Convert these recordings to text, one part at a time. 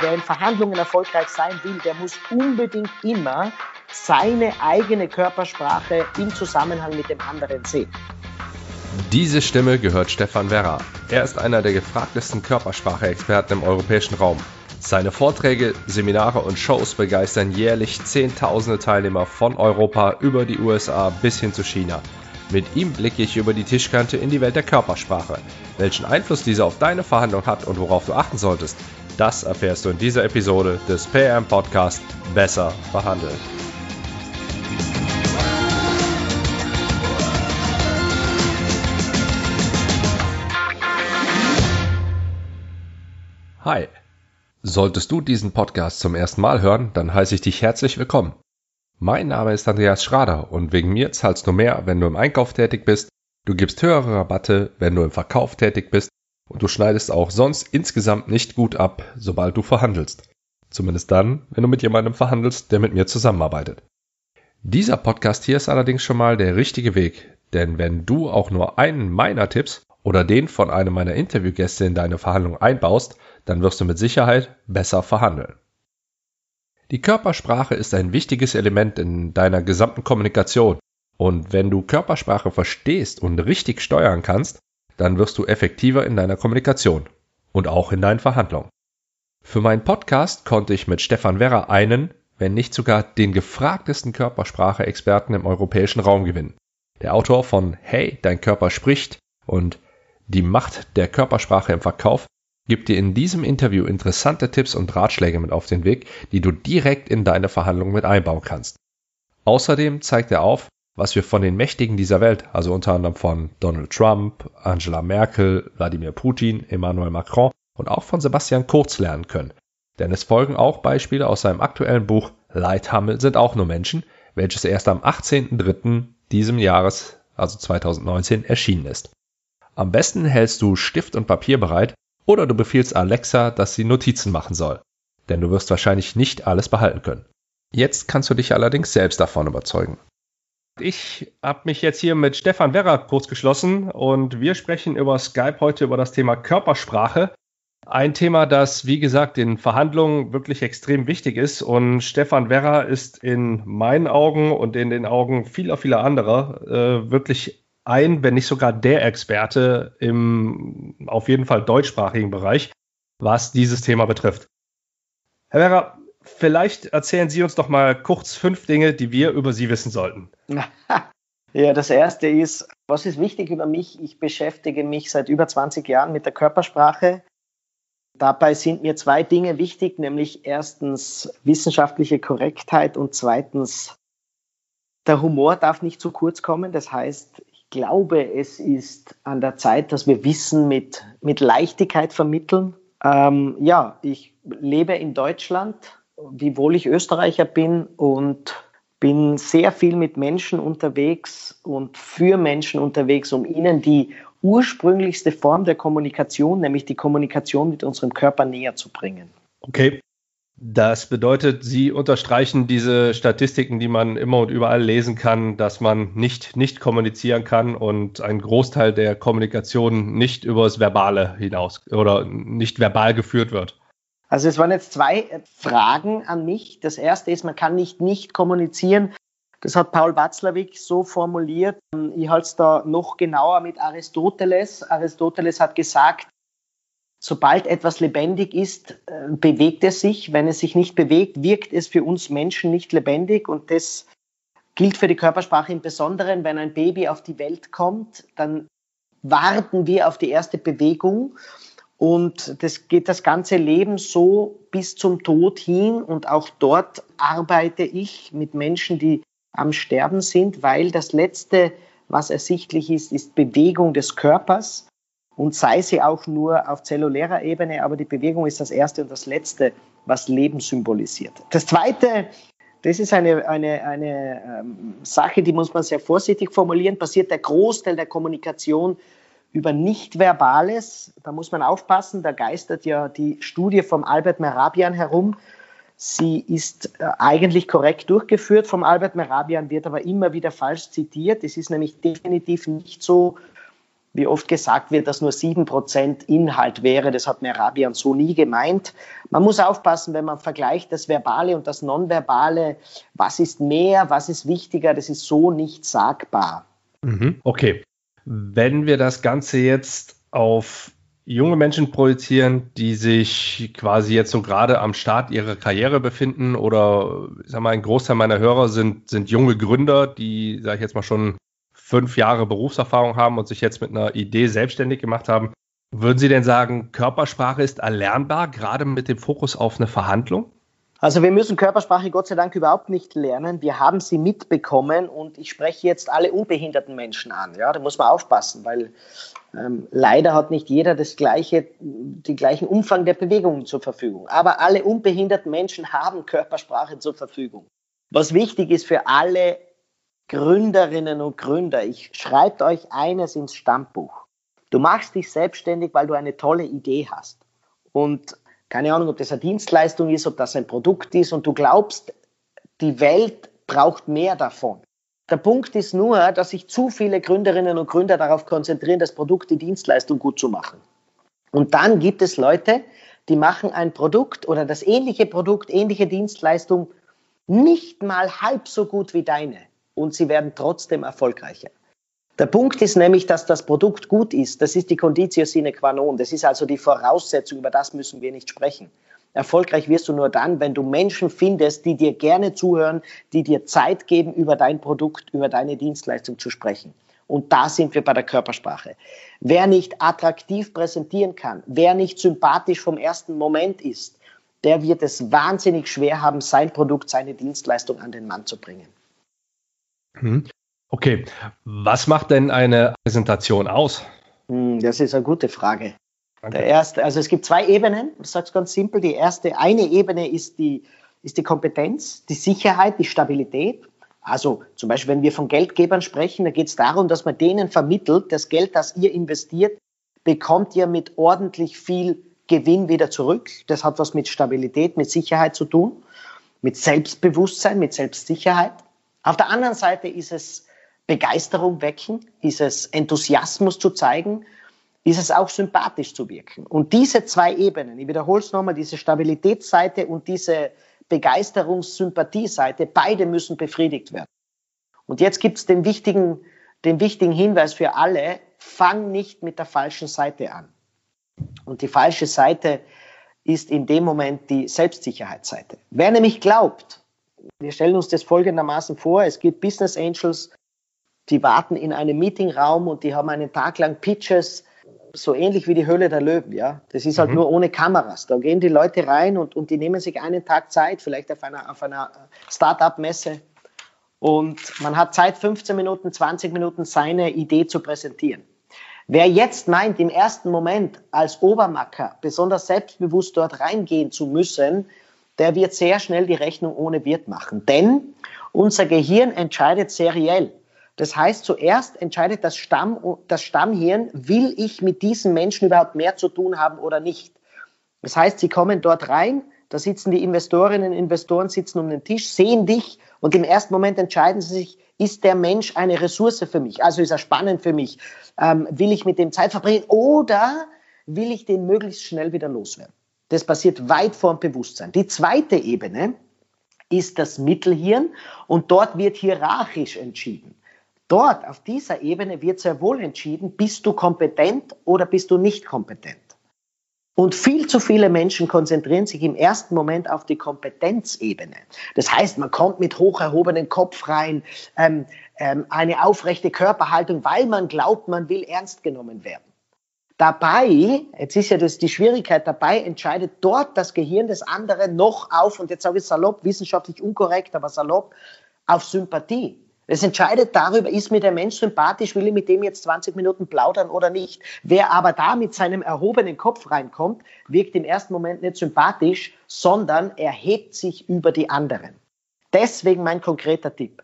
wer in Verhandlungen erfolgreich sein will, der muss unbedingt immer seine eigene Körpersprache im Zusammenhang mit dem anderen sehen. Diese Stimme gehört Stefan Werra. Er ist einer der gefragtesten Körpersprache-Experten im europäischen Raum. Seine Vorträge, Seminare und Shows begeistern jährlich Zehntausende Teilnehmer von Europa über die USA bis hin zu China. Mit ihm blicke ich über die Tischkante in die Welt der Körpersprache. Welchen Einfluss diese auf deine Verhandlung hat und worauf du achten solltest, das erfährst du in dieser Episode des PM Podcast Besser verhandeln. Hi. Solltest du diesen Podcast zum ersten Mal hören, dann heiße ich dich herzlich willkommen. Mein Name ist Andreas Schrader und wegen mir zahlst du mehr, wenn du im Einkauf tätig bist, du gibst höhere Rabatte, wenn du im Verkauf tätig bist und du schneidest auch sonst insgesamt nicht gut ab, sobald du verhandelst. Zumindest dann, wenn du mit jemandem verhandelst, der mit mir zusammenarbeitet. Dieser Podcast hier ist allerdings schon mal der richtige Weg, denn wenn du auch nur einen meiner Tipps oder den von einem meiner Interviewgäste in deine Verhandlung einbaust, dann wirst du mit Sicherheit besser verhandeln. Die Körpersprache ist ein wichtiges Element in deiner gesamten Kommunikation. Und wenn du Körpersprache verstehst und richtig steuern kannst, dann wirst du effektiver in deiner Kommunikation und auch in deinen Verhandlungen. Für meinen Podcast konnte ich mit Stefan Werrer einen, wenn nicht sogar den gefragtesten Körpersprache-Experten im europäischen Raum gewinnen. Der Autor von Hey, dein Körper spricht und Die Macht der Körpersprache im Verkauf gibt dir in diesem Interview interessante Tipps und Ratschläge mit auf den Weg, die du direkt in deine Verhandlungen mit einbauen kannst. Außerdem zeigt er auf, was wir von den Mächtigen dieser Welt, also unter anderem von Donald Trump, Angela Merkel, Wladimir Putin, Emmanuel Macron und auch von Sebastian Kurz lernen können. Denn es folgen auch Beispiele aus seinem aktuellen Buch Leithammel sind auch nur Menschen, welches erst am 18.03. diesem Jahres, also 2019, erschienen ist. Am besten hältst du Stift und Papier bereit, oder du befiehlst Alexa, dass sie Notizen machen soll. Denn du wirst wahrscheinlich nicht alles behalten können. Jetzt kannst du dich allerdings selbst davon überzeugen. Ich habe mich jetzt hier mit Stefan Werrer kurz geschlossen und wir sprechen über Skype heute über das Thema Körpersprache. Ein Thema, das, wie gesagt, in Verhandlungen wirklich extrem wichtig ist. Und Stefan Werrer ist in meinen Augen und in den Augen vieler, vieler anderer äh, wirklich ein, wenn nicht sogar der Experte im auf jeden Fall deutschsprachigen Bereich, was dieses Thema betrifft. Herr Werner, vielleicht erzählen Sie uns doch mal kurz fünf Dinge, die wir über Sie wissen sollten. Ja, das erste ist, was ist wichtig über mich? Ich beschäftige mich seit über 20 Jahren mit der Körpersprache. Dabei sind mir zwei Dinge wichtig, nämlich erstens wissenschaftliche Korrektheit und zweitens der Humor darf nicht zu kurz kommen. Das heißt, glaube, es ist an der Zeit, dass wir Wissen mit, mit Leichtigkeit vermitteln. Ähm, ja, ich lebe in Deutschland, wiewohl ich Österreicher bin und bin sehr viel mit Menschen unterwegs und für Menschen unterwegs, um ihnen die ursprünglichste Form der Kommunikation, nämlich die Kommunikation mit unserem Körper näher zu bringen. Okay. Das bedeutet, Sie unterstreichen diese Statistiken, die man immer und überall lesen kann, dass man nicht, nicht kommunizieren kann und ein Großteil der Kommunikation nicht übers Verbale hinaus oder nicht verbal geführt wird. Also es waren jetzt zwei Fragen an mich. Das erste ist, man kann nicht nicht kommunizieren. Das hat Paul Watzlawick so formuliert. Ich halte es da noch genauer mit Aristoteles. Aristoteles hat gesagt, sobald etwas lebendig ist, äh, bewegt es sich. Wenn es sich nicht bewegt, wirkt es für uns Menschen nicht lebendig. Und das gilt für die Körpersprache im Besonderen. Wenn ein Baby auf die Welt kommt, dann warten wir auf die erste Bewegung. Und das geht das ganze Leben so bis zum Tod hin. Und auch dort arbeite ich mit Menschen, die am Sterben sind, weil das Letzte, was ersichtlich ist, ist Bewegung des Körpers und sei sie auch nur auf zellulärer Ebene, aber die Bewegung ist das Erste und das Letzte, was Leben symbolisiert. Das Zweite, das ist eine, eine, eine ähm, Sache, die muss man sehr vorsichtig formulieren, passiert der Großteil der Kommunikation über Nichtverbales. Da muss man aufpassen, da geistert ja die Studie vom Albert Merabian herum. Sie ist äh, eigentlich korrekt durchgeführt vom Albert Merabian, wird aber immer wieder falsch zitiert. Es ist nämlich definitiv nicht so, wie oft gesagt wird, dass nur 7% Inhalt wäre. Das hat Merabian so nie gemeint. Man muss aufpassen, wenn man vergleicht das Verbale und das Nonverbale. Was ist mehr, was ist wichtiger? Das ist so nicht sagbar. Mhm. Okay. Wenn wir das Ganze jetzt auf junge Menschen projizieren, die sich quasi jetzt so gerade am Start ihrer Karriere befinden oder ich sag mal, ein Großteil meiner Hörer sind, sind junge Gründer, die, sage ich jetzt mal, schon fünf Jahre Berufserfahrung haben und sich jetzt mit einer Idee selbstständig gemacht haben. Würden Sie denn sagen, Körpersprache ist erlernbar, gerade mit dem Fokus auf eine Verhandlung? Also wir müssen Körpersprache Gott sei Dank überhaupt nicht lernen. Wir haben sie mitbekommen und ich spreche jetzt alle unbehinderten Menschen an. Ja, da muss man aufpassen, weil ähm, leider hat nicht jeder das gleiche, den gleichen Umfang der Bewegungen zur Verfügung. Aber alle unbehinderten Menschen haben Körpersprache zur Verfügung. Was wichtig ist für alle Gründerinnen und Gründer, ich schreibe euch eines ins Stammbuch. Du machst dich selbstständig, weil du eine tolle Idee hast. Und keine Ahnung, ob das eine Dienstleistung ist, ob das ein Produkt ist und du glaubst, die Welt braucht mehr davon. Der Punkt ist nur, dass sich zu viele Gründerinnen und Gründer darauf konzentrieren, das Produkt, die Dienstleistung gut zu machen. Und dann gibt es Leute, die machen ein Produkt oder das ähnliche Produkt, ähnliche Dienstleistung nicht mal halb so gut wie deine und sie werden trotzdem erfolgreicher. Der Punkt ist nämlich, dass das Produkt gut ist. Das ist die Conditio sine qua non. Das ist also die Voraussetzung, über das müssen wir nicht sprechen. Erfolgreich wirst du nur dann, wenn du Menschen findest, die dir gerne zuhören, die dir Zeit geben, über dein Produkt, über deine Dienstleistung zu sprechen. Und da sind wir bei der Körpersprache. Wer nicht attraktiv präsentieren kann, wer nicht sympathisch vom ersten Moment ist, der wird es wahnsinnig schwer haben, sein Produkt, seine Dienstleistung an den Mann zu bringen. Hm. Okay, was macht denn eine Präsentation aus? Hm, das ist eine gute Frage. Danke. Der erste, also es gibt zwei Ebenen, ich sage es ganz simpel. Die erste, eine Ebene ist die, ist die Kompetenz, die Sicherheit, die Stabilität. Also zum Beispiel, wenn wir von Geldgebern sprechen, da geht es darum, dass man denen vermittelt, das Geld, das ihr investiert, bekommt ihr mit ordentlich viel Gewinn wieder zurück. Das hat was mit Stabilität, mit Sicherheit zu tun, mit Selbstbewusstsein, mit Selbstsicherheit. Auf der anderen Seite ist es Begeisterung wecken, ist es Enthusiasmus zu zeigen, ist es auch sympathisch zu wirken. Und diese zwei Ebenen, ich wiederhole es nochmal, diese Stabilitätsseite und diese Begeisterungs-Sympathie-Seite, beide müssen befriedigt werden. Und jetzt gibt es den wichtigen, den wichtigen Hinweis für alle, fang nicht mit der falschen Seite an. Und die falsche Seite ist in dem Moment die Selbstsicherheitsseite. Wer nämlich glaubt, wir stellen uns das folgendermaßen vor, es gibt Business Angels, die warten in einem Meetingraum und die haben einen Tag lang Pitches, so ähnlich wie die Höhle der Löwen, ja. Das ist halt mhm. nur ohne Kameras. Da gehen die Leute rein und, und die nehmen sich einen Tag Zeit, vielleicht auf einer, auf einer Start-up-Messe. Und man hat Zeit, 15 Minuten, 20 Minuten seine Idee zu präsentieren. Wer jetzt meint, im ersten Moment als Obermacker besonders selbstbewusst dort reingehen zu müssen, der wird sehr schnell die Rechnung ohne Wirt machen. Denn unser Gehirn entscheidet seriell. Das heißt, zuerst entscheidet das, Stamm, das Stammhirn, will ich mit diesen Menschen überhaupt mehr zu tun haben oder nicht. Das heißt, sie kommen dort rein, da sitzen die Investorinnen und Investoren sitzen um den Tisch, sehen dich und im ersten Moment entscheiden sie sich, ist der Mensch eine Ressource für mich? Also ist er spannend für mich? Ähm, will ich mit dem Zeit verbringen oder will ich den möglichst schnell wieder loswerden? Das passiert weit vor dem Bewusstsein. Die zweite Ebene ist das Mittelhirn und dort wird hierarchisch entschieden. Dort, auf dieser Ebene, wird sehr wohl entschieden, bist du kompetent oder bist du nicht kompetent. Und viel zu viele Menschen konzentrieren sich im ersten Moment auf die Kompetenzebene. Das heißt, man kommt mit hoch erhobenem Kopf rein, ähm, ähm, eine aufrechte Körperhaltung, weil man glaubt, man will ernst genommen werden. Dabei, jetzt ist ja das die Schwierigkeit, dabei entscheidet dort das Gehirn des anderen noch auf, und jetzt sage ich salopp, wissenschaftlich unkorrekt, aber salopp, auf Sympathie. Es entscheidet darüber, ist mir der Mensch sympathisch, will ich mit dem jetzt 20 Minuten plaudern oder nicht. Wer aber da mit seinem erhobenen Kopf reinkommt, wirkt im ersten Moment nicht sympathisch, sondern er hebt sich über die anderen. Deswegen mein konkreter Tipp.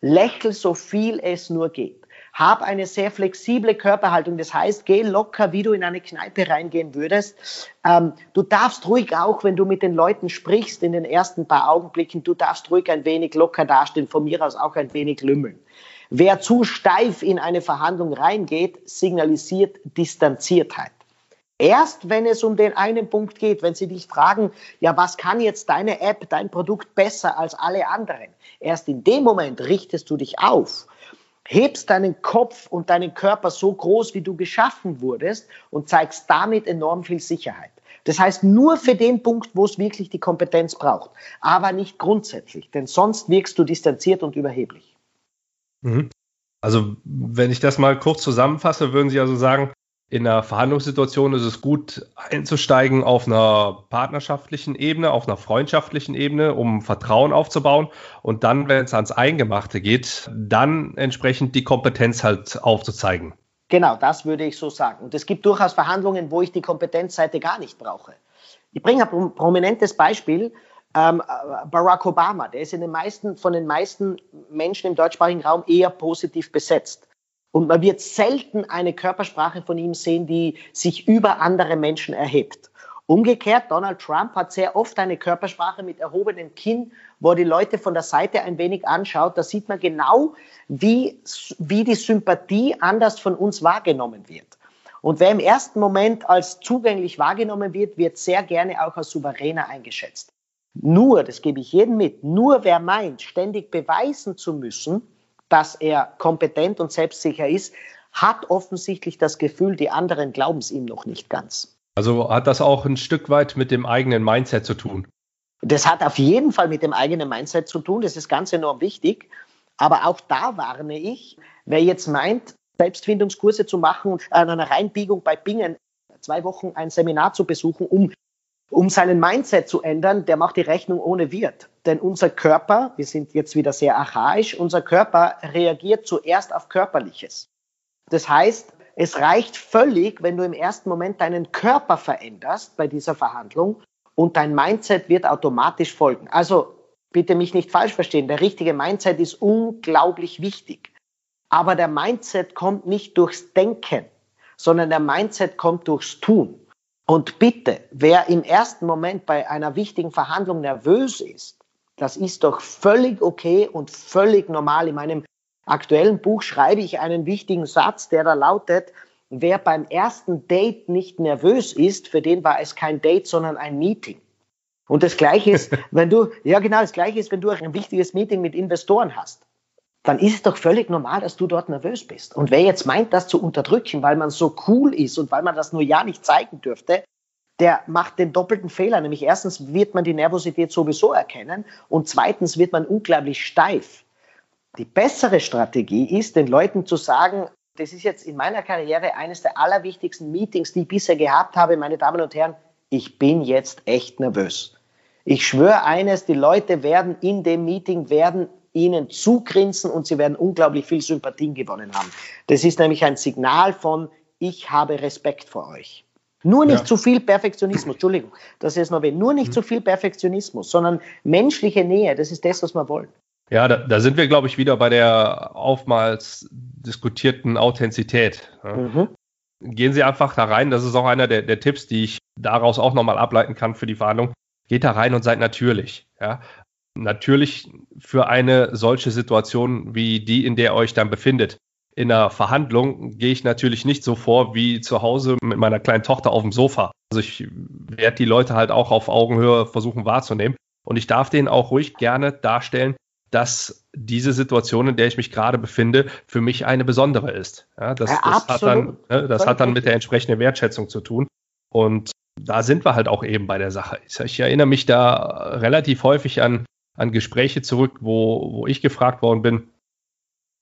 Lächel so viel es nur geht. Hab eine sehr flexible Körperhaltung. Das heißt, geh locker, wie du in eine Kneipe reingehen würdest. Ähm, du darfst ruhig auch, wenn du mit den Leuten sprichst, in den ersten paar Augenblicken, du darfst ruhig ein wenig locker dastehen, von mir aus auch ein wenig lümmeln. Wer zu steif in eine Verhandlung reingeht, signalisiert Distanziertheit. Erst wenn es um den einen Punkt geht, wenn Sie dich fragen, ja, was kann jetzt deine App, dein Produkt besser als alle anderen? Erst in dem Moment richtest du dich auf, hebst deinen Kopf und deinen Körper so groß, wie du geschaffen wurdest und zeigst damit enorm viel Sicherheit. Das heißt, nur für den Punkt, wo es wirklich die Kompetenz braucht, aber nicht grundsätzlich, denn sonst wirkst du distanziert und überheblich. Mhm. Also, wenn ich das mal kurz zusammenfasse, würden Sie also sagen, in einer Verhandlungssituation ist es gut einzusteigen auf einer partnerschaftlichen Ebene, auf einer freundschaftlichen Ebene, um Vertrauen aufzubauen und dann, wenn es ans Eingemachte geht, dann entsprechend die Kompetenz halt aufzuzeigen. Genau, das würde ich so sagen. Und es gibt durchaus Verhandlungen, wo ich die Kompetenzseite gar nicht brauche. Ich bringe ein prominentes Beispiel. Ähm, Barack Obama, der ist den meisten, von den meisten Menschen im deutschsprachigen Raum eher positiv besetzt. Und man wird selten eine Körpersprache von ihm sehen, die sich über andere Menschen erhebt. Umgekehrt, Donald Trump hat sehr oft eine Körpersprache mit erhobenem Kinn, wo er die Leute von der Seite ein wenig anschaut. Da sieht man genau, wie, wie die Sympathie anders von uns wahrgenommen wird. Und wer im ersten Moment als zugänglich wahrgenommen wird, wird sehr gerne auch als souveräner eingeschätzt. Nur, das gebe ich jedem mit, nur wer meint, ständig beweisen zu müssen, dass er kompetent und selbstsicher ist, hat offensichtlich das Gefühl, die anderen glauben es ihm noch nicht ganz. Also hat das auch ein Stück weit mit dem eigenen Mindset zu tun? Das hat auf jeden Fall mit dem eigenen Mindset zu tun. Das ist ganz enorm wichtig. Aber auch da warne ich, wer jetzt meint, Selbstfindungskurse zu machen und an einer Reinbiegung bei Bingen zwei Wochen ein Seminar zu besuchen, um um seinen Mindset zu ändern, der macht die Rechnung ohne Wirt. Denn unser Körper, wir sind jetzt wieder sehr archaisch, unser Körper reagiert zuerst auf Körperliches. Das heißt, es reicht völlig, wenn du im ersten Moment deinen Körper veränderst bei dieser Verhandlung und dein Mindset wird automatisch folgen. Also bitte mich nicht falsch verstehen, der richtige Mindset ist unglaublich wichtig. Aber der Mindset kommt nicht durchs Denken, sondern der Mindset kommt durchs Tun. Und bitte, wer im ersten Moment bei einer wichtigen Verhandlung nervös ist, das ist doch völlig okay und völlig normal. In meinem aktuellen Buch schreibe ich einen wichtigen Satz, der da lautet, wer beim ersten Date nicht nervös ist, für den war es kein Date, sondern ein Meeting. Und das Gleiche ist, wenn du, ja genau, das Gleiche ist, wenn du ein wichtiges Meeting mit Investoren hast dann ist es doch völlig normal, dass du dort nervös bist. Und wer jetzt meint, das zu unterdrücken, weil man so cool ist und weil man das nur ja nicht zeigen dürfte, der macht den doppelten Fehler. Nämlich erstens wird man die Nervosität sowieso erkennen und zweitens wird man unglaublich steif. Die bessere Strategie ist, den Leuten zu sagen, das ist jetzt in meiner Karriere eines der allerwichtigsten Meetings, die ich bisher gehabt habe, meine Damen und Herren, ich bin jetzt echt nervös. Ich schwöre eines, die Leute werden in dem Meeting werden ihnen zugrinsen und sie werden unglaublich viel Sympathien gewonnen haben. Das ist nämlich ein Signal von, ich habe Respekt vor euch. Nur nicht ja. zu viel Perfektionismus, Entschuldigung, das ist noch weh. Nur nicht mhm. zu viel Perfektionismus, sondern menschliche Nähe, das ist das, was wir wollen. Ja, da, da sind wir, glaube ich, wieder bei der oftmals diskutierten Authentizität. Mhm. Gehen Sie einfach da rein, das ist auch einer der, der Tipps, die ich daraus auch nochmal ableiten kann für die Verhandlung. Geht da rein und seid natürlich. Ja? Natürlich für eine solche Situation wie die, in der ihr euch dann befindet. In einer Verhandlung gehe ich natürlich nicht so vor wie zu Hause mit meiner kleinen Tochter auf dem Sofa. Also ich werde die Leute halt auch auf Augenhöhe versuchen wahrzunehmen. Und ich darf denen auch ruhig gerne darstellen, dass diese Situation, in der ich mich gerade befinde, für mich eine besondere ist. Ja, das, ja, das hat dann, ne, das hat dann mit der entsprechenden Wertschätzung zu tun. Und da sind wir halt auch eben bei der Sache. Ich erinnere mich da relativ häufig an an Gespräche zurück, wo, wo ich gefragt worden bin,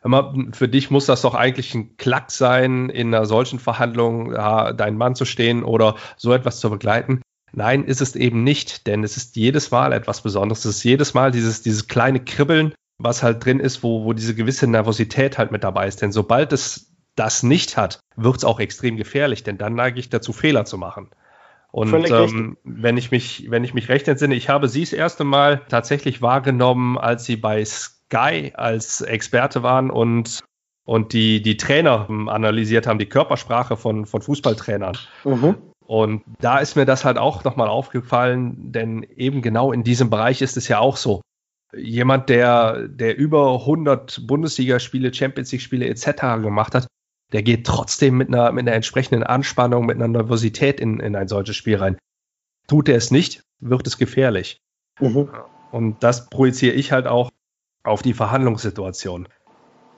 hör mal, für dich muss das doch eigentlich ein Klack sein, in einer solchen Verhandlung ja, deinen Mann zu stehen oder so etwas zu begleiten. Nein, ist es eben nicht, denn es ist jedes Mal etwas Besonderes. Es ist jedes Mal dieses, dieses kleine Kribbeln, was halt drin ist, wo, wo diese gewisse Nervosität halt mit dabei ist. Denn sobald es das nicht hat, wird es auch extrem gefährlich, denn dann neige ich dazu, Fehler zu machen. Und ähm, wenn ich mich, wenn ich mich recht entsinne, ich habe sie das erste Mal tatsächlich wahrgenommen, als sie bei Sky als Experte waren und und die, die Trainer analysiert haben, die Körpersprache von, von Fußballtrainern. Mhm. Und da ist mir das halt auch nochmal aufgefallen, denn eben genau in diesem Bereich ist es ja auch so. jemand, der, der über 100 Bundesligaspiele, Champions League-Spiele etc. gemacht hat, der geht trotzdem mit einer, mit einer entsprechenden Anspannung, mit einer Nervosität in, in ein solches Spiel rein. Tut er es nicht, wird es gefährlich. Mhm. Und das projiziere ich halt auch auf die Verhandlungssituation.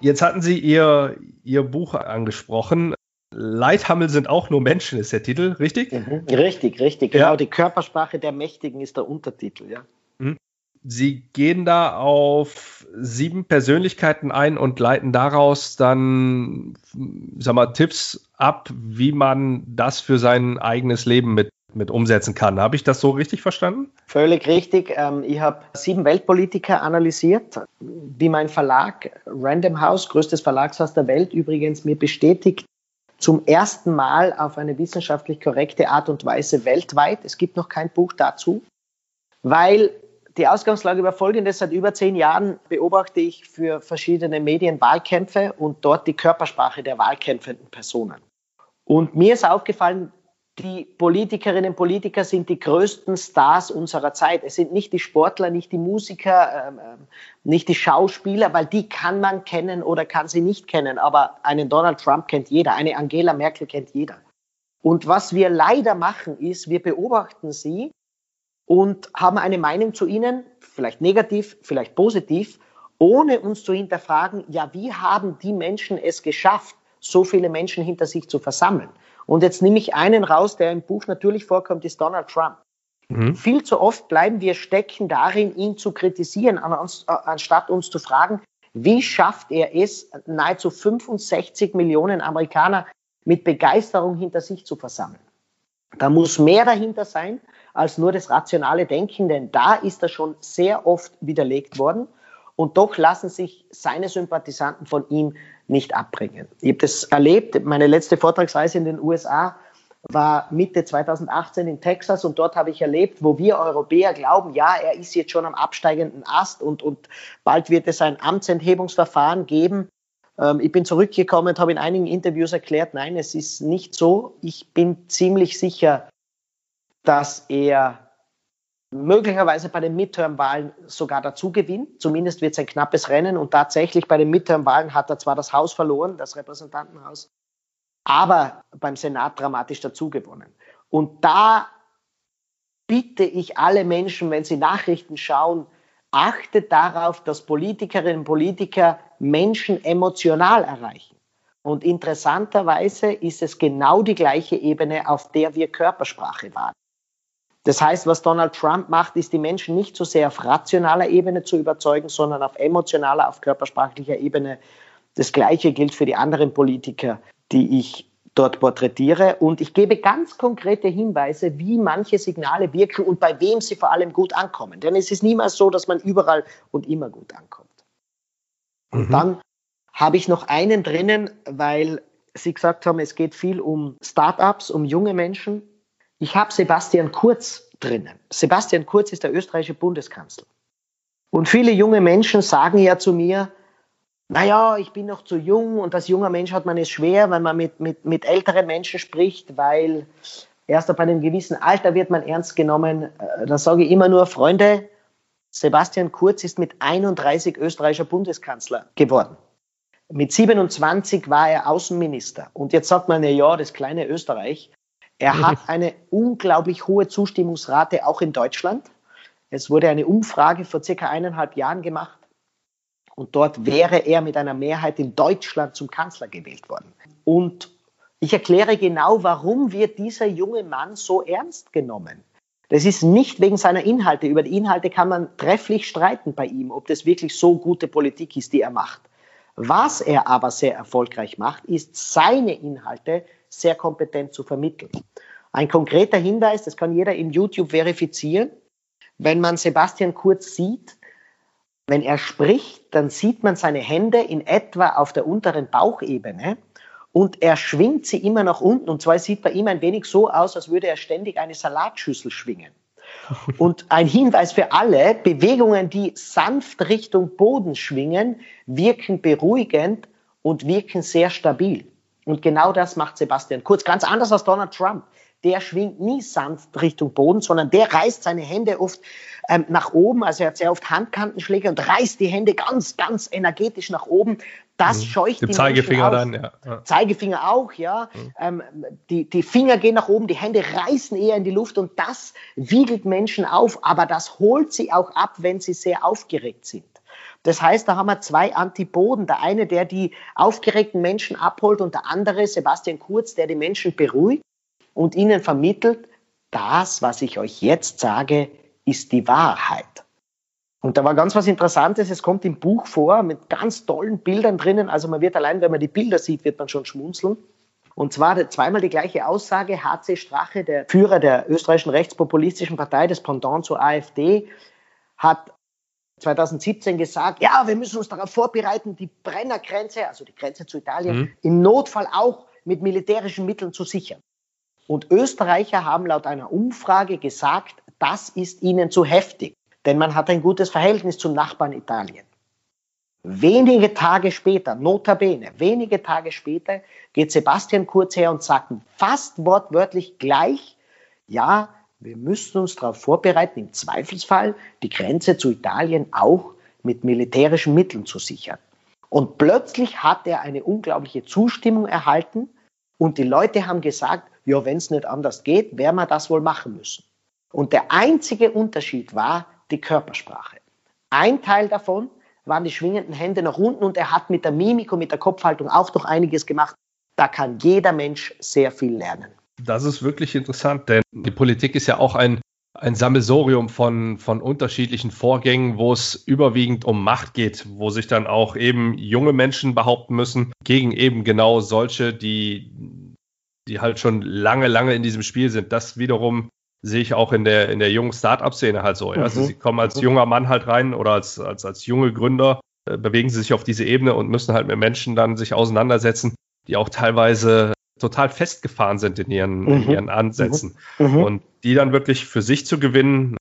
Jetzt hatten Sie Ihr, Ihr Buch angesprochen. Leithammel sind auch nur Menschen, ist der Titel, richtig? Mhm. Richtig, richtig. Genau, ja. die Körpersprache der Mächtigen ist der Untertitel, ja. Sie gehen da auf sieben Persönlichkeiten ein und leiten daraus dann, sag mal, Tipps ab, wie man das für sein eigenes Leben mit, mit umsetzen kann. Habe ich das so richtig verstanden? Völlig richtig. Ähm, ich habe sieben Weltpolitiker analysiert, wie mein Verlag Random House, größtes Verlagshaus der Welt, übrigens mir bestätigt, zum ersten Mal auf eine wissenschaftlich korrekte Art und Weise weltweit. Es gibt noch kein Buch dazu, weil die Ausgangslage war folgende. Seit über zehn Jahren beobachte ich für verschiedene Medien Wahlkämpfe und dort die Körpersprache der wahlkämpfenden Personen. Und mir ist aufgefallen, die Politikerinnen und Politiker sind die größten Stars unserer Zeit. Es sind nicht die Sportler, nicht die Musiker, ähm, ähm, nicht die Schauspieler, weil die kann man kennen oder kann sie nicht kennen. Aber einen Donald Trump kennt jeder, eine Angela Merkel kennt jeder. Und was wir leider machen, ist, wir beobachten sie und haben eine Meinung zu ihnen, vielleicht negativ, vielleicht positiv, ohne uns zu hinterfragen, ja, wie haben die Menschen es geschafft, so viele Menschen hinter sich zu versammeln? Und jetzt nehme ich einen raus, der im Buch natürlich vorkommt, ist Donald Trump. Mhm. Viel zu oft bleiben wir stecken darin, ihn zu kritisieren, anstatt uns zu fragen, wie schafft er es, nahezu 65 Millionen Amerikaner mit Begeisterung hinter sich zu versammeln? Da muss mehr dahinter sein als nur das rationale Denken, denn da ist er schon sehr oft widerlegt worden. Und doch lassen sich seine Sympathisanten von ihm nicht abbringen. Ich habe das erlebt. Meine letzte Vortragsreise in den USA war Mitte 2018 in Texas und dort habe ich erlebt, wo wir Europäer glauben, ja, er ist jetzt schon am absteigenden Ast und, und bald wird es ein Amtsenthebungsverfahren geben. Ähm, ich bin zurückgekommen und habe in einigen Interviews erklärt, nein, es ist nicht so. Ich bin ziemlich sicher, dass er möglicherweise bei den Midterm-Wahlen sogar dazu gewinnt. Zumindest wird es ein knappes Rennen und tatsächlich bei den Midterm-Wahlen hat er zwar das Haus verloren, das Repräsentantenhaus, aber beim Senat dramatisch dazu gewonnen. Und da bitte ich alle Menschen, wenn sie Nachrichten schauen, achtet darauf, dass Politikerinnen und Politiker Menschen emotional erreichen. Und interessanterweise ist es genau die gleiche Ebene, auf der wir Körpersprache wahren. Das heißt, was Donald Trump macht, ist die Menschen nicht so sehr auf rationaler Ebene zu überzeugen, sondern auf emotionaler, auf körpersprachlicher Ebene. Das Gleiche gilt für die anderen Politiker, die ich dort porträtiere. Und ich gebe ganz konkrete Hinweise, wie manche Signale wirken und bei wem sie vor allem gut ankommen. Denn es ist niemals so, dass man überall und immer gut ankommt. Und mhm. dann habe ich noch einen drinnen, weil Sie gesagt haben, es geht viel um Startups, um junge Menschen. Ich habe Sebastian Kurz drinnen. Sebastian Kurz ist der österreichische Bundeskanzler. Und viele junge Menschen sagen ja zu mir, naja, ich bin noch zu jung und als junger Mensch hat man es schwer, wenn man mit, mit, mit älteren Menschen spricht, weil erst ab einem gewissen Alter wird man ernst genommen. Äh, da sage ich immer nur, Freunde, Sebastian Kurz ist mit 31 österreichischer Bundeskanzler geworden. Mit 27 war er Außenminister. Und jetzt sagt man, ja, das kleine Österreich. Er hat eine unglaublich hohe Zustimmungsrate auch in Deutschland. Es wurde eine Umfrage vor circa eineinhalb Jahren gemacht und dort wäre er mit einer Mehrheit in Deutschland zum Kanzler gewählt worden. Und ich erkläre genau, warum wird dieser junge Mann so ernst genommen. Das ist nicht wegen seiner Inhalte. Über die Inhalte kann man trefflich streiten bei ihm, ob das wirklich so gute Politik ist, die er macht. Was er aber sehr erfolgreich macht, ist seine Inhalte sehr kompetent zu vermitteln. Ein konkreter Hinweis, das kann jeder im YouTube verifizieren. Wenn man Sebastian Kurz sieht, wenn er spricht, dann sieht man seine Hände in etwa auf der unteren Bauchebene und er schwingt sie immer nach unten. Und zwar sieht bei ihm ein wenig so aus, als würde er ständig eine Salatschüssel schwingen. Und ein Hinweis für alle, Bewegungen, die sanft Richtung Boden schwingen, wirken beruhigend und wirken sehr stabil. Und genau das macht Sebastian Kurz. Ganz anders als Donald Trump. der schwingt nie sanft Richtung Boden, sondern der reißt seine Hände oft ähm, nach oben. Also er hat sehr oft Handkantenschläge und reißt die Hände ganz, ganz energetisch nach oben. Das mhm. scheucht die die Zeigefinger Menschen dann, ja. Zeigefinger auch, ja. Mhm. Ähm, die, die Finger gehen nach oben, die Hände reißen eher in die Luft und das wiegelt Menschen auf, aber das holt sie auch ab, wenn sie sehr aufgeregt sind. Das heißt, da haben wir zwei Antipoden. Der eine, der die aufgeregten Menschen abholt und der andere, Sebastian Kurz, der die Menschen beruhigt und ihnen vermittelt, das, was ich euch jetzt sage, ist die Wahrheit. Und da war ganz was Interessantes. Es kommt im Buch vor mit ganz tollen Bildern drinnen. Also man wird allein, wenn man die Bilder sieht, wird man schon schmunzeln. Und zwar zweimal die gleiche Aussage. HC Strache, der Führer der österreichischen rechtspopulistischen Partei, des Pendant zur AfD, hat 2017 gesagt, ja, wir müssen uns darauf vorbereiten, die Brennergrenze, also die Grenze zu Italien, mhm. im Notfall auch mit militärischen Mitteln zu sichern. Und Österreicher haben laut einer Umfrage gesagt, das ist ihnen zu heftig, denn man hat ein gutes Verhältnis zum Nachbarn Italien. Wenige Tage später, notabene, wenige Tage später, geht Sebastian Kurz her und sagt fast wortwörtlich gleich, ja, wir müssen uns darauf vorbereiten, im Zweifelsfall die Grenze zu Italien auch mit militärischen Mitteln zu sichern. Und plötzlich hat er eine unglaubliche Zustimmung erhalten und die Leute haben gesagt, ja, wenn es nicht anders geht, werden wir das wohl machen müssen. Und der einzige Unterschied war die Körpersprache. Ein Teil davon waren die schwingenden Hände nach unten und er hat mit der Mimik und mit der Kopfhaltung auch noch einiges gemacht. Da kann jeder Mensch sehr viel lernen. Das ist wirklich interessant, denn die Politik ist ja auch ein, ein Sammelsorium von, von unterschiedlichen Vorgängen, wo es überwiegend um Macht geht, wo sich dann auch eben junge Menschen behaupten müssen gegen eben genau solche, die, die halt schon lange, lange in diesem Spiel sind. Das wiederum sehe ich auch in der, in der jungen Start-up-Szene halt so. Ja? Also mhm. sie kommen als junger Mann halt rein oder als, als, als junge Gründer, äh, bewegen sie sich auf diese Ebene und müssen halt mit Menschen dann sich auseinandersetzen, die auch teilweise total festgefahren sind in ihren, mhm. in ihren Ansätzen. Mhm. mhm. Und die dann wirklich für sich zu gewinnen,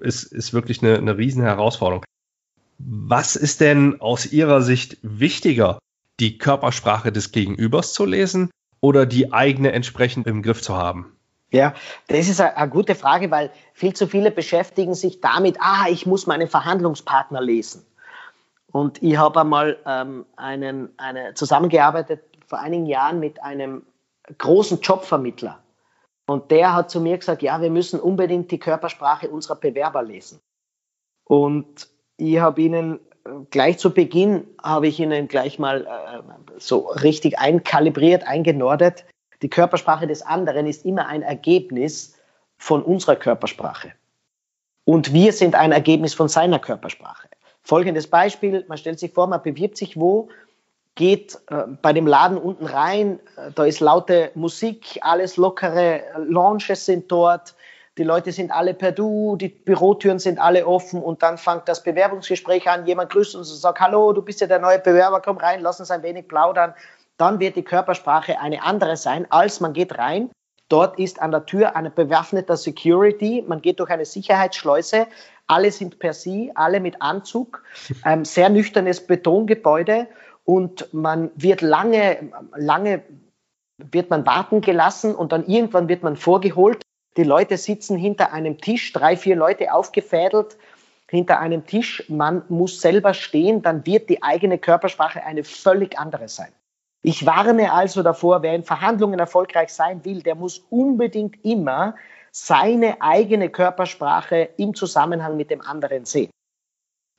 ist, ist wirklich eine, eine riesen Herausforderung. Was ist denn aus Ihrer Sicht wichtiger, die Körpersprache des Gegenübers zu lesen oder die eigene entsprechend im Griff zu haben? Ja, das ist eine, gute Frage, weil viel zu viele beschäftigen sich damit, ah, ich muss meinen Verhandlungspartner lesen. Und ich habe einmal ähm, einen, eine, zusammengearbeitet vor einigen Jahren mit einem großen Jobvermittler. Und der hat zu mir gesagt, ja, wir müssen unbedingt die Körpersprache unserer Bewerber lesen. Und ich habe ihnen äh, gleich zu Beginn, habe ich ihnen gleich mal äh, so richtig einkalibriert, eingenordet. Die Körpersprache des anderen ist immer ein Ergebnis von unserer Körpersprache. Und wir sind ein Ergebnis von seiner Körpersprache. Folgendes Beispiel, man stellt sich vor, man bewirbt sich wo geht äh, bei dem Laden unten rein, äh, da ist laute Musik, alles lockere Launches sind dort, die Leute sind alle per Du, die Bürotüren sind alle offen und dann fängt das Bewerbungsgespräch an, jemand grüßt uns und sagt, hallo, du bist ja der neue Bewerber, komm rein, lass uns ein wenig plaudern. Dann wird die Körpersprache eine andere sein, als man geht rein. Dort ist an der Tür eine bewaffnete Security, man geht durch eine Sicherheitsschleuse, alle sind per Sie, alle mit Anzug, ein sehr nüchternes Betongebäude und man wird lange, lange wird man warten gelassen und dann irgendwann wird man vorgeholt. Die Leute sitzen hinter einem Tisch, drei, vier Leute aufgefädelt hinter einem Tisch. Man muss selber stehen, dann wird die eigene Körpersprache eine völlig andere sein. Ich warne also davor, wer in Verhandlungen erfolgreich sein will, der muss unbedingt immer seine eigene Körpersprache im Zusammenhang mit dem anderen sehen.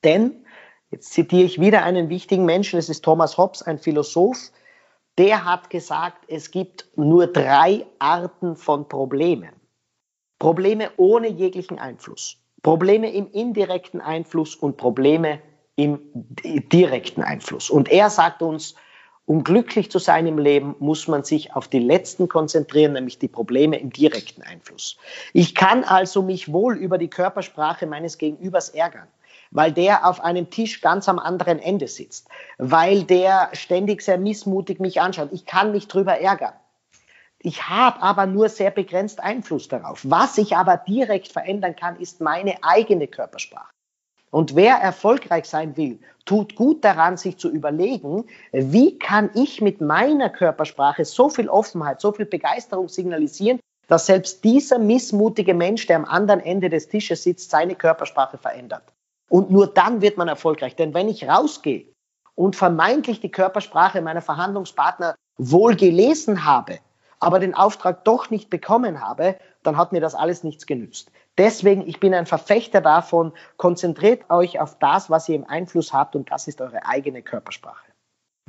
Denn Jetzt zitiere ich wieder einen wichtigen Menschen, es ist Thomas Hobbes, ein Philosoph, der hat gesagt, es gibt nur drei Arten von Problemen. Probleme ohne jeglichen Einfluss, Probleme im indirekten Einfluss und Probleme im direkten Einfluss. Und er sagt uns, um glücklich zu sein im Leben, muss man sich auf die letzten konzentrieren, nämlich die Probleme im direkten Einfluss. Ich kann also mich wohl über die Körpersprache meines Gegenübers ärgern weil der auf einem Tisch ganz am anderen Ende sitzt, weil der ständig sehr missmutig mich anschaut. Ich kann mich drüber ärgern. Ich habe aber nur sehr begrenzt Einfluss darauf. Was ich aber direkt verändern kann, ist meine eigene Körpersprache. Und wer erfolgreich sein will, tut gut daran, sich zu überlegen, wie kann ich mit meiner Körpersprache so viel Offenheit, so viel Begeisterung signalisieren, dass selbst dieser missmutige Mensch, der am anderen Ende des Tisches sitzt, seine Körpersprache verändert. Und nur dann wird man erfolgreich. Denn wenn ich rausgehe und vermeintlich die Körpersprache meiner Verhandlungspartner wohl gelesen habe, aber den Auftrag doch nicht bekommen habe, dann hat mir das alles nichts genützt. Deswegen, ich bin ein Verfechter davon, konzentriert euch auf das, was ihr im Einfluss habt und das ist eure eigene Körpersprache.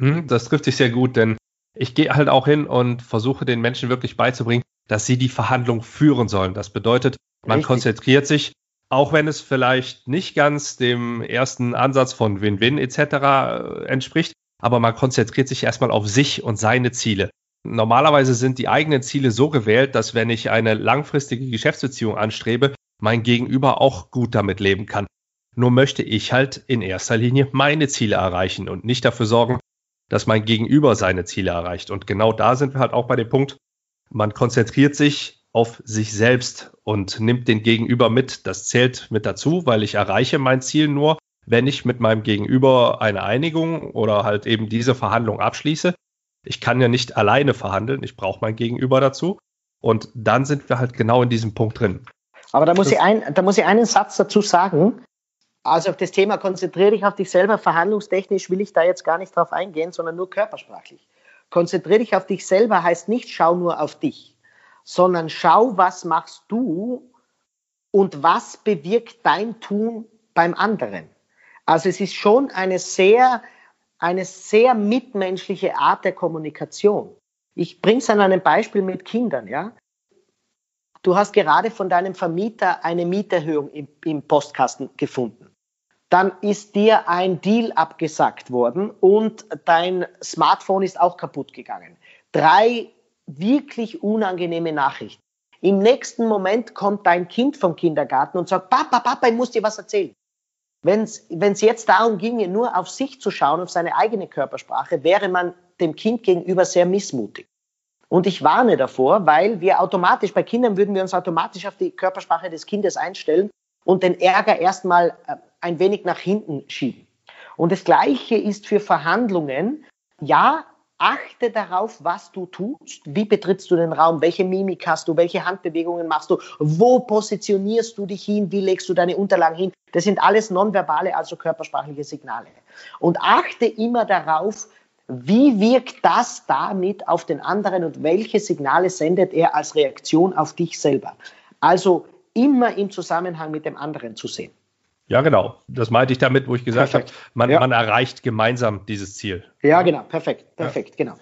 Hm, das trifft sich sehr gut, denn ich gehe halt auch hin und versuche den Menschen wirklich beizubringen, dass sie die Verhandlung führen sollen. Das bedeutet, man Richtig. konzentriert sich, auch wenn es vielleicht nicht ganz dem ersten Ansatz von Win-Win etc. Äh, entspricht, aber man konzentriert sich erstmal auf sich und seine Ziele. Normalerweise sind die eigenen Ziele so gewählt, dass wenn ich eine langfristige Geschäftsbeziehung anstrebe, mein Gegenüber auch gut damit leben kann. Nur möchte ich halt in erster Linie meine Ziele erreichen und nicht dafür sorgen, dass mein Gegenüber seine Ziele erreicht. Und genau da sind wir halt auch bei dem Punkt, man konzentriert sich auf sich selbst und nimmt den Gegenüber mit. Das zählt mit dazu, weil ich erreiche mein Ziel nur, wenn ich mit meinem Gegenüber eine Einigung oder halt eben diese Verhandlung abschließe. Ich kann ja nicht alleine verhandeln, ich brauche mein Gegenüber dazu. Und dann sind wir halt genau in diesem Punkt drin. Aber da muss, ich, ein, da muss ich einen Satz dazu sagen. Also auf das Thema konzentriere dich auf dich selber. Verhandlungstechnisch will ich da jetzt gar nicht drauf eingehen, sondern nur körpersprachlich. Konzentriere dich auf dich selber heißt nicht, schau nur auf dich, sondern schau, was machst du und was bewirkt dein Tun beim anderen. Also es ist schon eine sehr, eine sehr mitmenschliche Art der Kommunikation. Ich bringe es an einem Beispiel mit Kindern, ja. Du hast gerade von deinem Vermieter eine Mieterhöhung im, im Postkasten gefunden dann ist dir ein Deal abgesagt worden und dein Smartphone ist auch kaputt gegangen. Drei wirklich unangenehme Nachrichten. Im nächsten Moment kommt dein Kind vom Kindergarten und sagt, Papa, Papa, ich muss dir was erzählen. Wenn es jetzt darum ginge, nur auf sich zu schauen, auf seine eigene Körpersprache, wäre man dem Kind gegenüber sehr missmutig. Und ich warne davor, weil wir automatisch, bei Kindern würden wir uns automatisch auf die Körpersprache des Kindes einstellen und den Ärger erstmal äh, ein wenig nach hinten schieben. Und das Gleiche ist für Verhandlungen. Ja, achte darauf, was du tust. Wie betrittst du den Raum? Welche Mimik hast du? Welche Handbewegungen machst du? Wo positionierst du dich hin? Wie legst du deine Unterlagen hin? Das sind alles nonverbale, also körpersprachliche Signale. Und achte immer darauf, wie wirkt das damit auf den anderen und welche Signale sendet er als Reaktion auf dich selber? Also immer im Zusammenhang mit dem anderen zu sehen. Ja, genau. Das meinte ich damit, wo ich gesagt habe, man, ja. man, erreicht gemeinsam dieses Ziel. Ja, genau. Perfekt. Perfekt. Ja. Genau.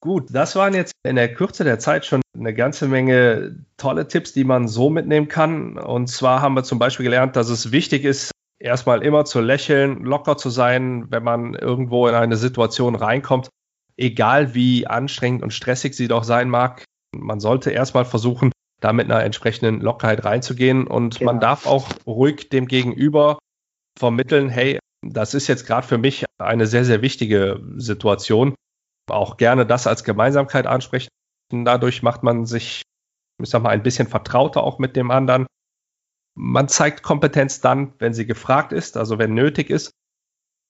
Gut, das waren jetzt in der Kürze der Zeit schon eine ganze Menge tolle Tipps, die man so mitnehmen kann. Und zwar haben wir zum Beispiel gelernt, dass es wichtig ist, erstmal immer zu lächeln, locker zu sein, wenn man irgendwo in eine Situation reinkommt, egal wie anstrengend und stressig sie doch sein mag. Man sollte erstmal versuchen, da mit einer entsprechenden Lockerheit reinzugehen. Und genau. man darf auch ruhig dem Gegenüber vermitteln, hey, das ist jetzt gerade für mich eine sehr, sehr wichtige Situation. Auch gerne das als Gemeinsamkeit ansprechen. Dadurch macht man sich, ich sag mal, ein bisschen vertrauter auch mit dem anderen. Man zeigt Kompetenz dann, wenn sie gefragt ist, also wenn nötig ist.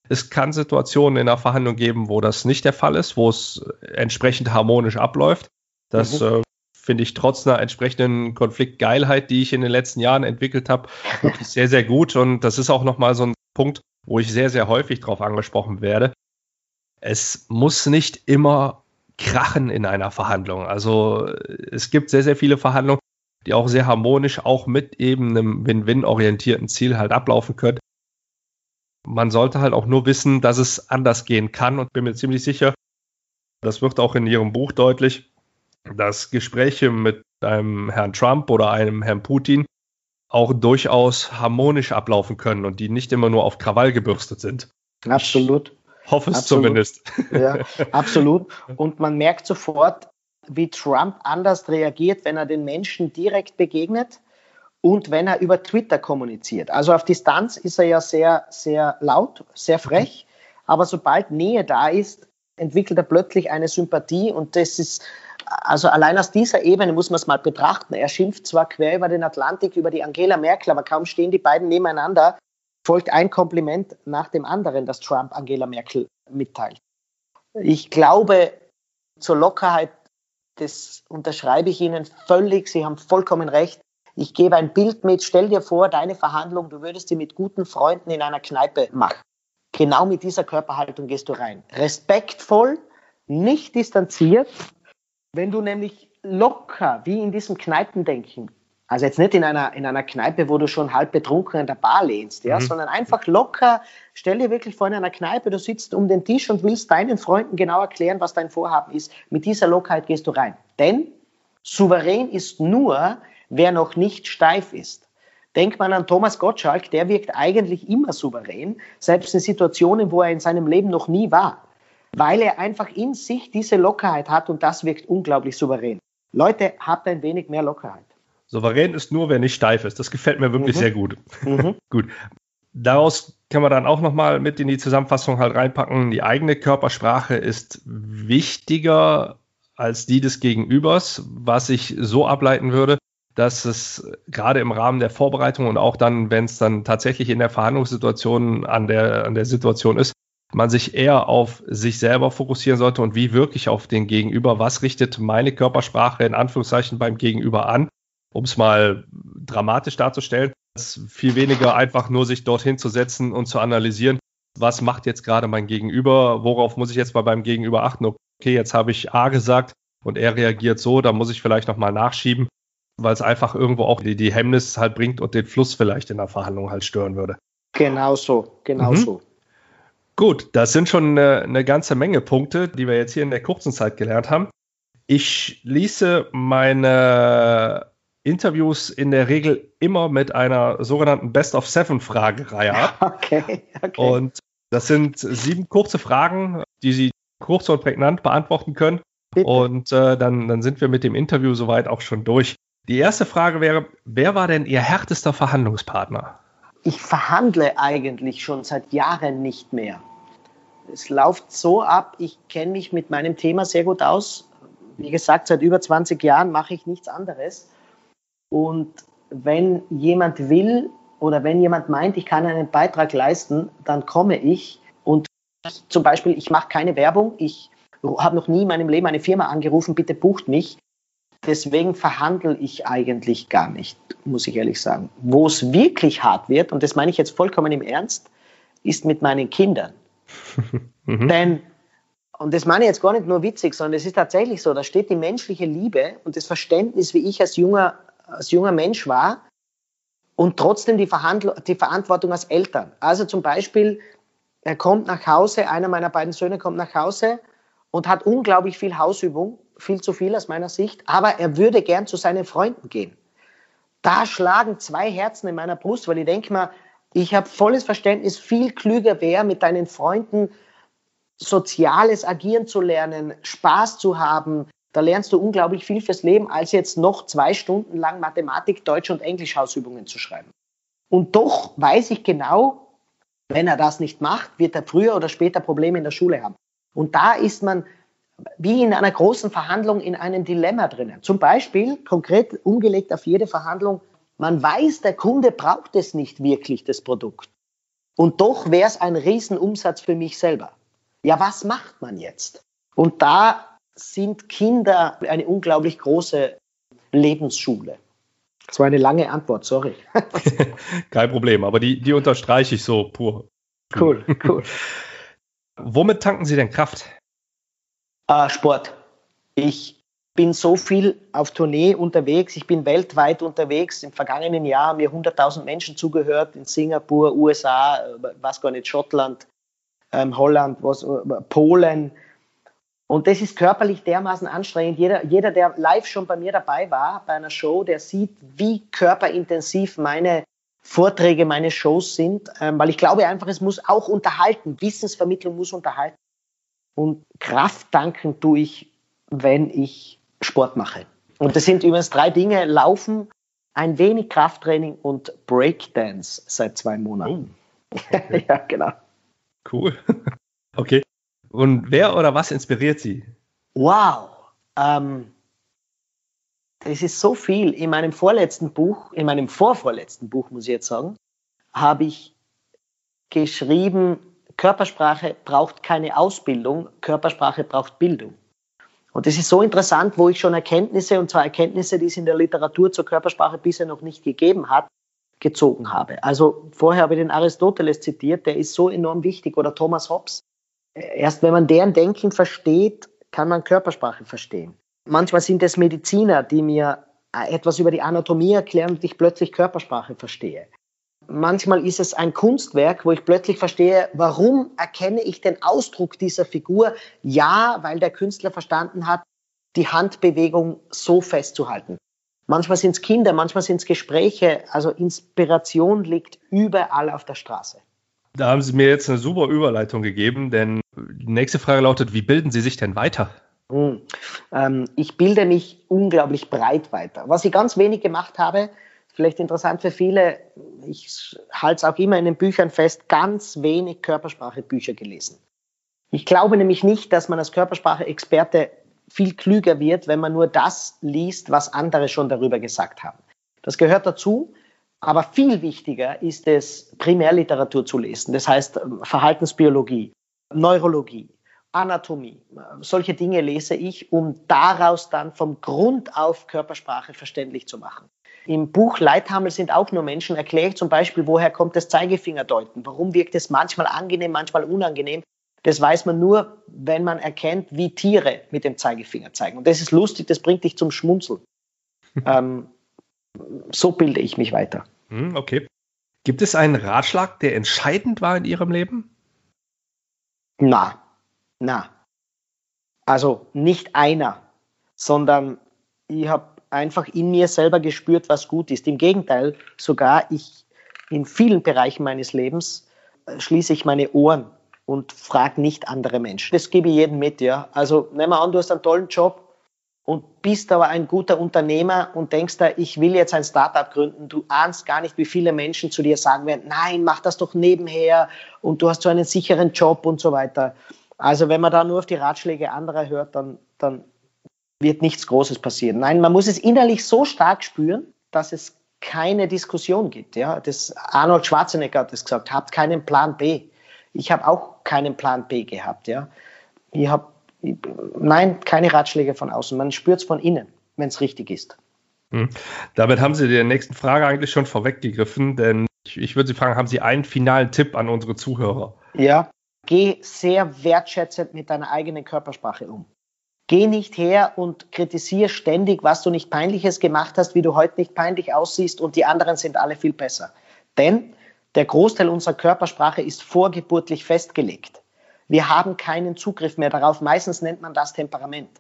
Es kann Situationen in der Verhandlung geben, wo das nicht der Fall ist, wo es entsprechend harmonisch abläuft. Das mhm. äh, finde ich trotz einer entsprechenden Konfliktgeilheit, die ich in den letzten Jahren entwickelt habe, wirklich sehr, sehr gut. Und das ist auch nochmal so ein Punkt, wo ich sehr, sehr häufig drauf angesprochen werde. Es muss nicht immer krachen in einer Verhandlung. Also es gibt sehr, sehr viele Verhandlungen, die auch sehr harmonisch, auch mit eben einem Win-Win-orientierten Ziel halt ablaufen können. Man sollte halt auch nur wissen, dass es anders gehen kann und bin mir ziemlich sicher, das wird auch in Ihrem Buch deutlich, dass Gespräche mit einem Herrn Trump oder einem Herrn Putin auch durchaus harmonisch ablaufen können und die nicht immer nur auf Krawall gebürstet sind. Absolut. Ich hoffe es absolut. zumindest. Ja, absolut. Und man merkt sofort, wie Trump anders reagiert, wenn er den Menschen direkt begegnet und wenn er über Twitter kommuniziert. Also auf Distanz ist er ja sehr, sehr laut, sehr frech, aber sobald Nähe da ist, entwickelt er plötzlich eine Sympathie und das ist also allein aus dieser Ebene muss man es mal betrachten. Er schimpft zwar quer über den Atlantik über die Angela Merkel, aber kaum stehen die beiden nebeneinander, folgt ein Kompliment nach dem anderen, das Trump Angela Merkel mitteilt. Ich glaube, zur Lockerheit das unterschreibe ich Ihnen völlig. Sie haben vollkommen recht. Ich gebe ein Bild mit. Stell dir vor, deine Verhandlung, du würdest sie mit guten Freunden in einer Kneipe machen. Genau mit dieser Körperhaltung gehst du rein. Respektvoll, nicht distanziert. Wenn du nämlich locker, wie in diesem Kneipendenken, also jetzt nicht in einer, in einer Kneipe, wo du schon halb betrunken an der Bar lehnst, ja, mhm. sondern einfach locker. Stell dir wirklich vor in einer Kneipe, du sitzt um den Tisch und willst deinen Freunden genau erklären, was dein Vorhaben ist. Mit dieser Lockerheit gehst du rein. Denn souverän ist nur, wer noch nicht steif ist. Denkt man an Thomas Gottschalk, der wirkt eigentlich immer souverän, selbst in Situationen, wo er in seinem Leben noch nie war, weil er einfach in sich diese Lockerheit hat und das wirkt unglaublich souverän. Leute, habt ein wenig mehr Lockerheit. Souverän ist nur, wer nicht steif ist. Das gefällt mir wirklich mhm. sehr gut. Mhm. gut. Daraus kann man dann auch nochmal mit in die Zusammenfassung halt reinpacken. Die eigene Körpersprache ist wichtiger als die des Gegenübers, was ich so ableiten würde, dass es gerade im Rahmen der Vorbereitung und auch dann, wenn es dann tatsächlich in der Verhandlungssituation an der, an der Situation ist, man sich eher auf sich selber fokussieren sollte und wie wirklich auf den Gegenüber. Was richtet meine Körpersprache in Anführungszeichen beim Gegenüber an? Um es mal dramatisch darzustellen, ist viel weniger einfach nur sich dorthin zu setzen und zu analysieren, was macht jetzt gerade mein Gegenüber, worauf muss ich jetzt mal beim Gegenüber achten, okay, jetzt habe ich A gesagt und er reagiert so, da muss ich vielleicht nochmal nachschieben, weil es einfach irgendwo auch die, die Hemmnis halt bringt und den Fluss vielleicht in der Verhandlung halt stören würde. Genau so, genau mhm. so. Gut, das sind schon eine, eine ganze Menge Punkte, die wir jetzt hier in der kurzen Zeit gelernt haben. Ich schließe meine Interviews in der Regel immer mit einer sogenannten Best of Seven Fragereihe ab. Okay, okay. Und das sind sieben kurze Fragen, die Sie kurz und prägnant beantworten können. Bitte. Und äh, dann, dann sind wir mit dem Interview soweit auch schon durch. Die erste Frage wäre, wer war denn Ihr härtester Verhandlungspartner? Ich verhandle eigentlich schon seit Jahren nicht mehr. Es läuft so ab, ich kenne mich mit meinem Thema sehr gut aus. Wie gesagt, seit über 20 Jahren mache ich nichts anderes. Und wenn jemand will oder wenn jemand meint, ich kann einen Beitrag leisten, dann komme ich und zum Beispiel, ich mache keine Werbung, ich habe noch nie in meinem Leben eine Firma angerufen, bitte bucht mich. Deswegen verhandle ich eigentlich gar nicht, muss ich ehrlich sagen. Wo es wirklich hart wird, und das meine ich jetzt vollkommen im Ernst, ist mit meinen Kindern. mhm. Denn, und das meine ich jetzt gar nicht nur witzig, sondern es ist tatsächlich so, da steht die menschliche Liebe und das Verständnis, wie ich als junger als junger Mensch war und trotzdem die, die Verantwortung als Eltern. Also zum Beispiel, er kommt nach Hause, einer meiner beiden Söhne kommt nach Hause und hat unglaublich viel Hausübung, viel zu viel aus meiner Sicht, aber er würde gern zu seinen Freunden gehen. Da schlagen zwei Herzen in meiner Brust, weil ich denke mal, ich habe volles Verständnis, viel klüger wäre, mit deinen Freunden soziales Agieren zu lernen, Spaß zu haben, da lernst du unglaublich viel fürs Leben, als jetzt noch zwei Stunden lang Mathematik, Deutsch und Englisch Hausübungen zu schreiben. Und doch weiß ich genau, wenn er das nicht macht, wird er früher oder später Probleme in der Schule haben. Und da ist man wie in einer großen Verhandlung in einem Dilemma drinnen. Zum Beispiel, konkret umgelegt auf jede Verhandlung, man weiß, der Kunde braucht es nicht wirklich, das Produkt. Und doch wäre es ein Riesenumsatz für mich selber. Ja, was macht man jetzt? Und da sind Kinder eine unglaublich große Lebensschule. Das war eine lange Antwort, sorry. Kein Problem, aber die, die unterstreiche ich so pur. Cool, cool. Womit tanken Sie denn Kraft? Uh, Sport. Ich bin so viel auf Tournee unterwegs, ich bin weltweit unterwegs. Im vergangenen Jahr haben mir 100.000 Menschen zugehört in Singapur, USA, was gar nicht, Schottland, ähm, Holland, was, äh, Polen, und das ist körperlich dermaßen anstrengend. Jeder, jeder, der live schon bei mir dabei war, bei einer Show, der sieht, wie körperintensiv meine Vorträge, meine Shows sind. Ähm, weil ich glaube einfach, es muss auch unterhalten. Wissensvermittlung muss unterhalten. Und Kraft danken tue ich, wenn ich Sport mache. Und das sind übrigens drei Dinge. Laufen, ein wenig Krafttraining und Breakdance seit zwei Monaten. Oh. Okay. ja, genau. Cool. Okay. Und wer oder was inspiriert Sie? Wow. Ähm, das ist so viel. In meinem vorletzten Buch, in meinem vorvorletzten Buch, muss ich jetzt sagen, habe ich geschrieben, Körpersprache braucht keine Ausbildung, Körpersprache braucht Bildung. Und das ist so interessant, wo ich schon Erkenntnisse, und zwar Erkenntnisse, die es in der Literatur zur Körpersprache bisher noch nicht gegeben hat, gezogen habe. Also vorher habe ich den Aristoteles zitiert, der ist so enorm wichtig, oder Thomas Hobbes. Erst wenn man deren Denken versteht, kann man Körpersprache verstehen. Manchmal sind es Mediziner, die mir etwas über die Anatomie erklären und ich plötzlich Körpersprache verstehe. Manchmal ist es ein Kunstwerk, wo ich plötzlich verstehe, warum erkenne ich den Ausdruck dieser Figur? Ja, weil der Künstler verstanden hat, die Handbewegung so festzuhalten. Manchmal sind es Kinder, manchmal sind es Gespräche. Also Inspiration liegt überall auf der Straße. Da haben Sie mir jetzt eine super Überleitung gegeben, denn die nächste Frage lautet, wie bilden Sie sich denn weiter? Hm. Ähm, ich bilde mich unglaublich breit weiter. Was ich ganz wenig gemacht habe, vielleicht interessant für viele, ich halte es auch immer in den Büchern fest, ganz wenig Körpersprache-Bücher gelesen. Ich glaube nämlich nicht, dass man als Körpersprache-Experte viel klüger wird, wenn man nur das liest, was andere schon darüber gesagt haben. Das gehört dazu, aber viel wichtiger ist es, Primärliteratur zu lesen. Das heißt Verhaltensbiologie, Neurologie, Anatomie. Solche Dinge lese ich, um daraus dann vom Grund auf Körpersprache verständlich zu machen. Im Buch Leithammel sind auch nur Menschen, erkläre ich zum Beispiel, woher kommt das Zeigefingerdeuten? Warum wirkt es manchmal angenehm, manchmal unangenehm? Das weiß man nur, wenn man erkennt, wie Tiere mit dem Zeigefinger zeigen. Und das ist lustig, das bringt dich zum Schmunzeln. ähm, so bilde ich mich weiter. Hm, okay. Gibt es einen Ratschlag, der entscheidend war in Ihrem Leben? Na, na. Also nicht einer, sondern ich habe einfach in mir selber gespürt, was gut ist. Im Gegenteil, sogar ich in vielen Bereichen meines Lebens äh, schließe ich meine Ohren und frage nicht andere Menschen. Das gebe ich jedem mit, ja. Also nimm mal an, du hast einen tollen Job und bist aber ein guter Unternehmer und denkst da, ich will jetzt ein Startup gründen. Du ahnst gar nicht, wie viele Menschen zu dir sagen werden, nein, mach das doch nebenher und du hast so einen sicheren Job und so weiter. Also wenn man da nur auf die Ratschläge anderer hört, dann, dann wird nichts Großes passieren. Nein, man muss es innerlich so stark spüren, dass es keine Diskussion gibt. Ja, das Arnold Schwarzenegger hat das gesagt, habt keinen Plan B. Ich habe auch keinen Plan B gehabt. Ja, ich habe nein, keine Ratschläge von außen. Man spürt es von innen, wenn es richtig ist. Hm. Damit haben Sie der nächsten Frage eigentlich schon vorweggegriffen, denn ich, ich würde Sie fragen, haben Sie einen finalen Tipp an unsere Zuhörer? Ja, geh sehr wertschätzend mit deiner eigenen Körpersprache um. Geh nicht her und kritisiere ständig, was du nicht peinliches gemacht hast, wie du heute nicht peinlich aussiehst und die anderen sind alle viel besser. Denn der Großteil unserer Körpersprache ist vorgeburtlich festgelegt. Wir haben keinen Zugriff mehr darauf. Meistens nennt man das Temperament.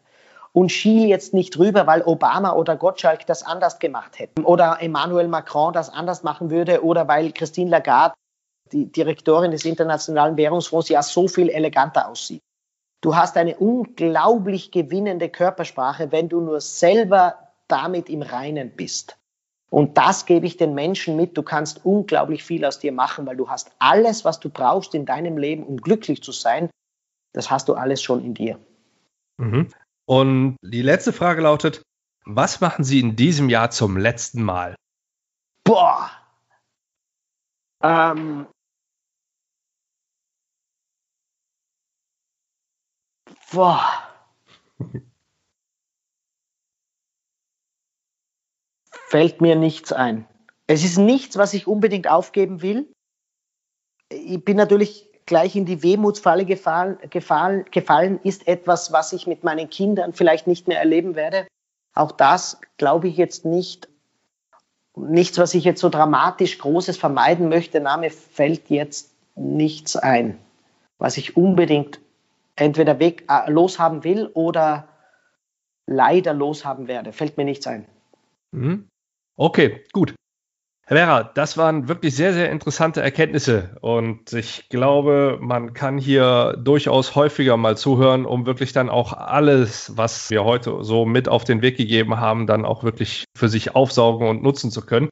Und schiel jetzt nicht rüber, weil Obama oder Gottschalk das anders gemacht hätten oder Emmanuel Macron das anders machen würde oder weil Christine Lagarde die Direktorin des Internationalen Währungsfonds ja so viel eleganter aussieht. Du hast eine unglaublich gewinnende Körpersprache, wenn du nur selber damit im Reinen bist. Und das gebe ich den Menschen mit. Du kannst unglaublich viel aus dir machen, weil du hast alles, was du brauchst in deinem Leben, um glücklich zu sein. Das hast du alles schon in dir. Mhm. Und die letzte Frage lautet, was machen Sie in diesem Jahr zum letzten Mal? Boah. Ähm, Boah. Fällt mir nichts ein. Es ist nichts, was ich unbedingt aufgeben will. Ich bin natürlich gleich in die Wehmutsfalle gefallen, gefallen, gefallen, ist etwas, was ich mit meinen Kindern vielleicht nicht mehr erleben werde. Auch das glaube ich jetzt nicht. Nichts, was ich jetzt so dramatisch Großes vermeiden möchte. Na, mir fällt jetzt nichts ein, was ich unbedingt entweder weg, äh, loshaben will oder leider loshaben werde. Fällt mir nichts ein. Mhm. Okay, gut. Herr Werra, das waren wirklich sehr, sehr interessante Erkenntnisse und ich glaube, man kann hier durchaus häufiger mal zuhören, um wirklich dann auch alles, was wir heute so mit auf den Weg gegeben haben, dann auch wirklich für sich aufsaugen und nutzen zu können.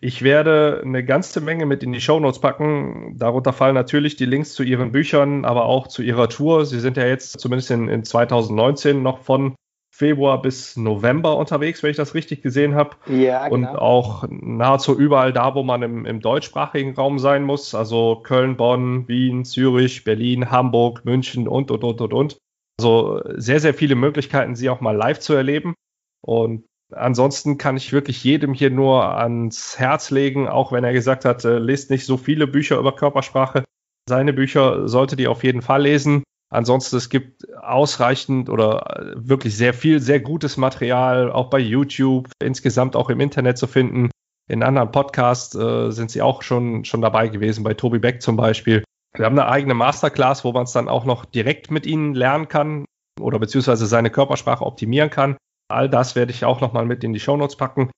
Ich werde eine ganze Menge mit in die Shownotes packen. Darunter fallen natürlich die Links zu Ihren Büchern, aber auch zu Ihrer Tour. Sie sind ja jetzt zumindest in, in 2019 noch von Februar bis November unterwegs, wenn ich das richtig gesehen habe. Ja, genau. Und auch nahezu überall da, wo man im, im deutschsprachigen Raum sein muss. Also Köln, Bonn, Wien, Zürich, Berlin, Hamburg, München und, und, und, und, und. Also sehr, sehr viele Möglichkeiten, sie auch mal live zu erleben. Und ansonsten kann ich wirklich jedem hier nur ans Herz legen, auch wenn er gesagt hat, äh, lest nicht so viele Bücher über Körpersprache. Seine Bücher solltet ihr auf jeden Fall lesen. Ansonsten, es gibt ausreichend oder wirklich sehr viel, sehr gutes Material, auch bei YouTube, insgesamt auch im Internet zu finden. In anderen Podcasts äh, sind sie auch schon, schon dabei gewesen, bei Tobi Beck zum Beispiel. Wir haben eine eigene Masterclass, wo man es dann auch noch direkt mit ihnen lernen kann oder beziehungsweise seine Körpersprache optimieren kann. All das werde ich auch nochmal mit in die Shownotes packen.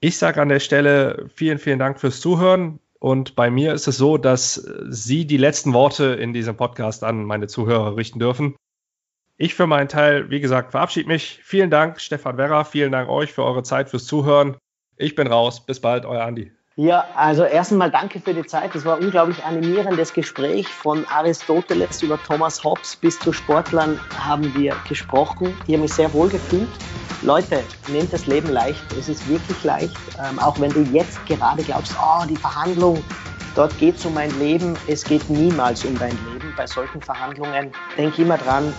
Ich sage an der Stelle vielen, vielen Dank fürs Zuhören. Und bei mir ist es so, dass Sie die letzten Worte in diesem Podcast an meine Zuhörer richten dürfen. Ich für meinen Teil, wie gesagt, verabschiede mich. Vielen Dank, Stefan Werra. Vielen Dank euch für eure Zeit, fürs Zuhören. Ich bin raus. Bis bald, euer Andi. Ja, also erst einmal danke für die Zeit. Das war ein unglaublich animierendes Gespräch. Von Aristoteles über Thomas Hobbes bis zu Sportlern haben wir gesprochen. Ich habe mich sehr wohl gefühlt. Leute, nehmt das Leben leicht. Es ist wirklich leicht. Ähm, auch wenn du jetzt gerade glaubst, oh, die Verhandlung, dort geht es um mein Leben. Es geht niemals um dein Leben. Bei solchen Verhandlungen denk immer dran,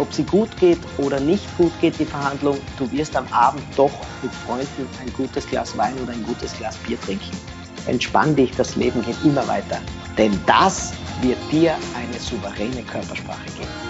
ob sie gut geht oder nicht gut geht, die Verhandlung. Du wirst am Abend doch mit Freunden ein gutes Glas Wein oder ein gutes Glas Bier trinken. Entspann dich, das Leben geht immer weiter. Denn das wird dir eine souveräne Körpersprache geben.